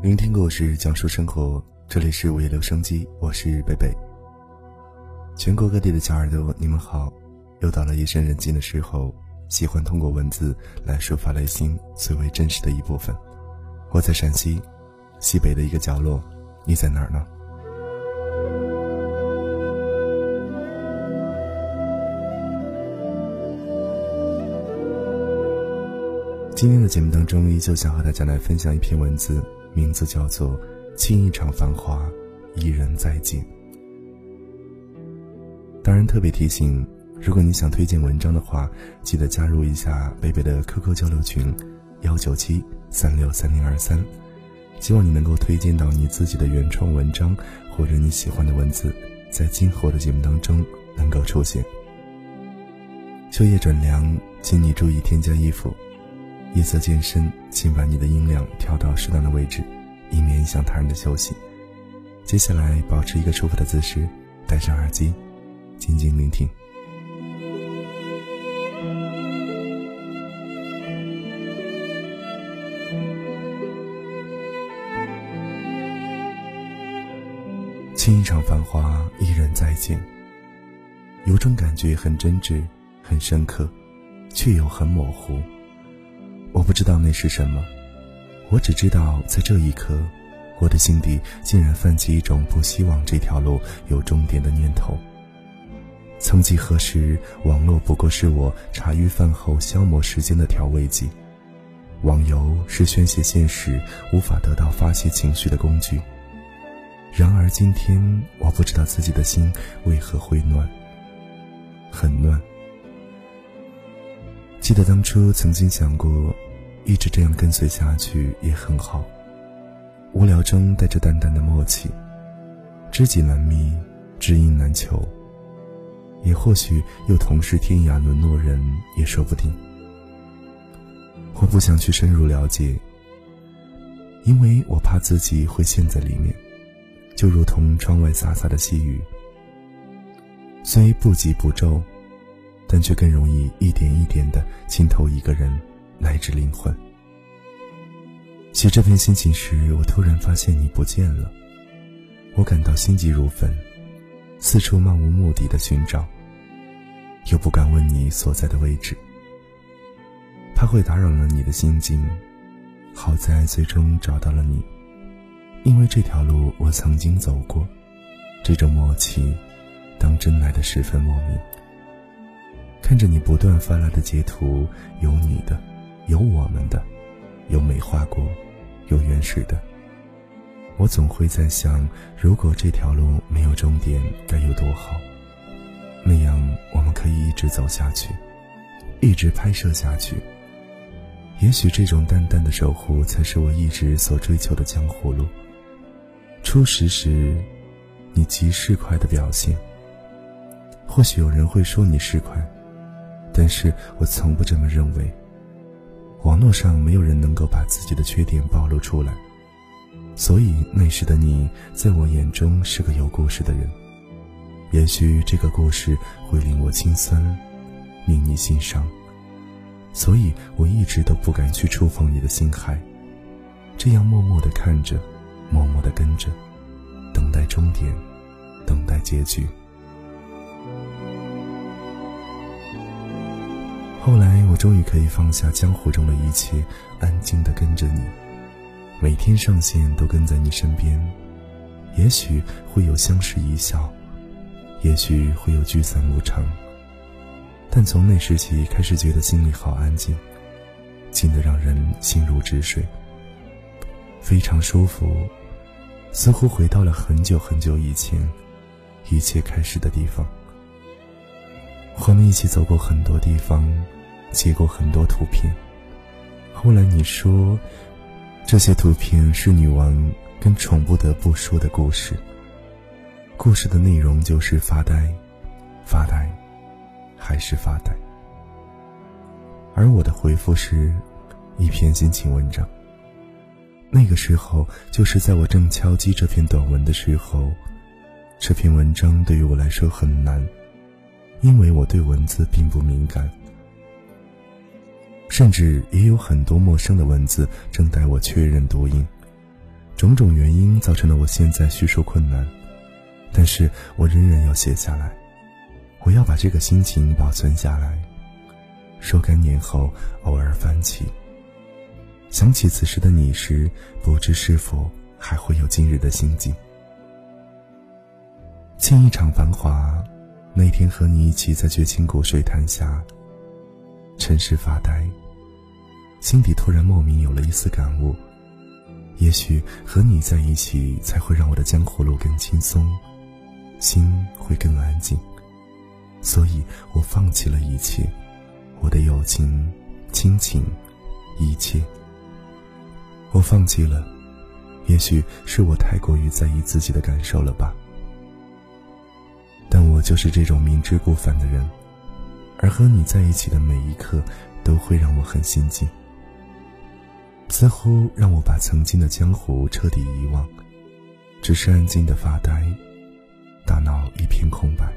聆听故事，讲述生活。这里是午夜留声机，我是贝贝。全国各地的小耳朵，你们好！又到了夜深人静的时候，喜欢通过文字来抒发内心最为真实的一部分。我在陕西西北的一个角落，你在哪儿呢？今天的节目当中，依旧想和大家来分享一篇文字。名字叫做“亲一场繁华，一人再见”。当然，特别提醒，如果你想推荐文章的话，记得加入一下贝贝的 QQ 交流群：幺九七三六三零二三。希望你能够推荐到你自己的原创文章或者你喜欢的文字，在今后的节目当中能够出现。秋夜转凉，请你注意添加衣服。夜色渐深，请把你的音量调到适当的位置，以免影响他人的休息。接下来，保持一个舒服的姿势，戴上耳机，静静聆听。听一场繁华，一人再见。有种感觉很真挚，很深刻，却又很模糊。我不知道那是什么，我只知道在这一刻，我的心底竟然泛起一种不希望这条路有终点的念头。曾几何时，网络不过是我茶余饭后消磨时间的调味剂，网游是宣泄现实无法得到发泄情绪的工具。然而今天，我不知道自己的心为何会暖，很暖。记得当初曾经想过。一直这样跟随下去也很好。无聊中带着淡淡的默契，知己难觅，知音难求。也或许又同是天涯沦落人，也说不定。我不想去深入了解，因为我怕自己会陷在里面，就如同窗外洒洒的细雨，虽不急不骤，但却更容易一点一点的浸透一个人。乃至灵魂。写这篇心情时，我突然发现你不见了，我感到心急如焚，四处漫无目的的寻找，又不敢问你所在的位置，怕会打扰了你的心境。好在最终找到了你，因为这条路我曾经走过，这种默契，当真来的十分莫名。看着你不断发来的截图，有你的。有我们的，有美化过，有原始的。我总会在想，如果这条路没有终点，该有多好。那样，我们可以一直走下去，一直拍摄下去。也许这种淡淡的守护，才是我一直所追求的江湖路。初识时，你极市侩的表现。或许有人会说你市侩，但是我从不这么认为。网络上没有人能够把自己的缺点暴露出来，所以那时的你在我眼中是个有故事的人。也许这个故事会令我心酸，令你心伤，所以我一直都不敢去触碰你的心海，这样默默的看着，默默的跟着，等待终点，等待结局。后来，终于可以放下江湖中的一切，安静的跟着你，每天上线都跟在你身边。也许会有相视一笑，也许会有聚散无常。但从那时起，开始觉得心里好安静，静得让人心如止水，非常舒服，似乎回到了很久很久以前，一切开始的地方。我们一起走过很多地方。接过很多图片，后来你说，这些图片是女王跟宠不得不说的故事。故事的内容就是发呆，发呆，还是发呆。而我的回复是，一篇心情文章。那个时候，就是在我正敲击这篇短文的时候，这篇文章对于我来说很难，因为我对文字并不敏感。甚至也有很多陌生的文字正待我确认读音，种种原因造成了我现在叙述困难，但是我仍然要写下来。我要把这个心情保存下来，若干年后偶尔翻起，想起此时的你时，不知是否还会有今日的心境。沁一场繁华，那天和你一起在绝情谷水潭下，沉思发呆，心底突然莫名有了一丝感悟。也许和你在一起，才会让我的江湖路更轻松，心会更安静。所以我放弃了一切，我的友情、亲情，一切。我放弃了，也许是我太过于在意自己的感受了吧。但我就是这种明知故犯的人，而和你在一起的每一刻，都会让我很心静。似乎让我把曾经的江湖彻底遗忘，只是安静的发呆，大脑一片空白。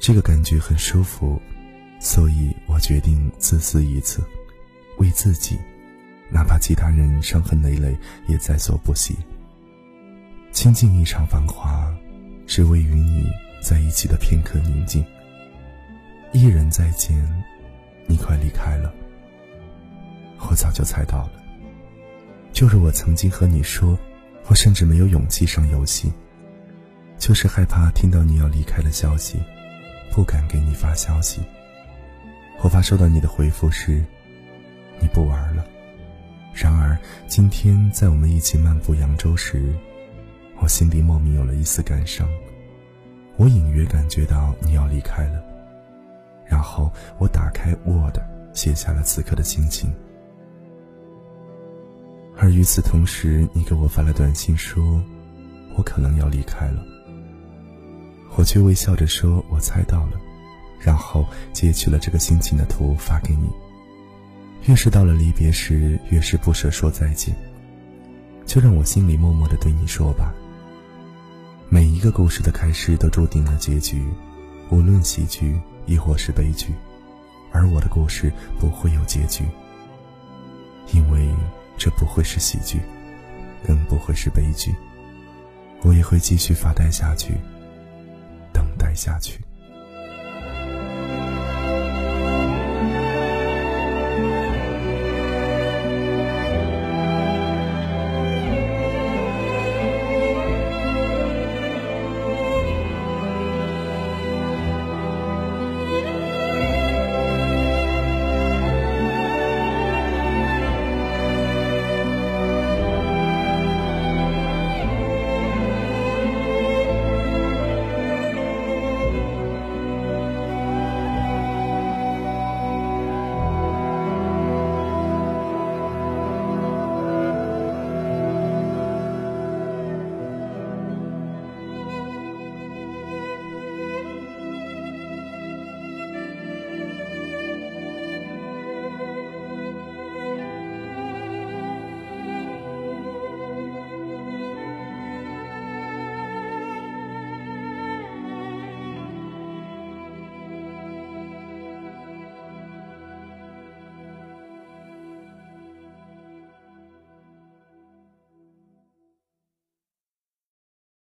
这个感觉很舒服，所以我决定自私一次，为自己，哪怕其他人伤痕累累也在所不惜。倾尽一场繁华，只为与你在一起的片刻宁静。一人再见，你快离开了。我早就猜到了，就是我曾经和你说，我甚至没有勇气上游戏，就是害怕听到你要离开的消息，不敢给你发消息。我发收到你的回复是，你不玩了。然而今天在我们一起漫步扬州时，我心里莫名有了一丝感伤，我隐约感觉到你要离开了。然后我打开 Word，写下了此刻的心情。而与此同时，你给我发了短信说：“我可能要离开了。”我却微笑着说：“我猜到了。”然后截取了这个心情的图发给你。越是到了离别时，越是不舍说再见。就让我心里默默的对你说吧。每一个故事的开始都注定了结局，无论喜剧亦或是悲剧，而我的故事不会有结局，因为。这不会是喜剧，更不会是悲剧。我也会继续发呆下去，等待下去。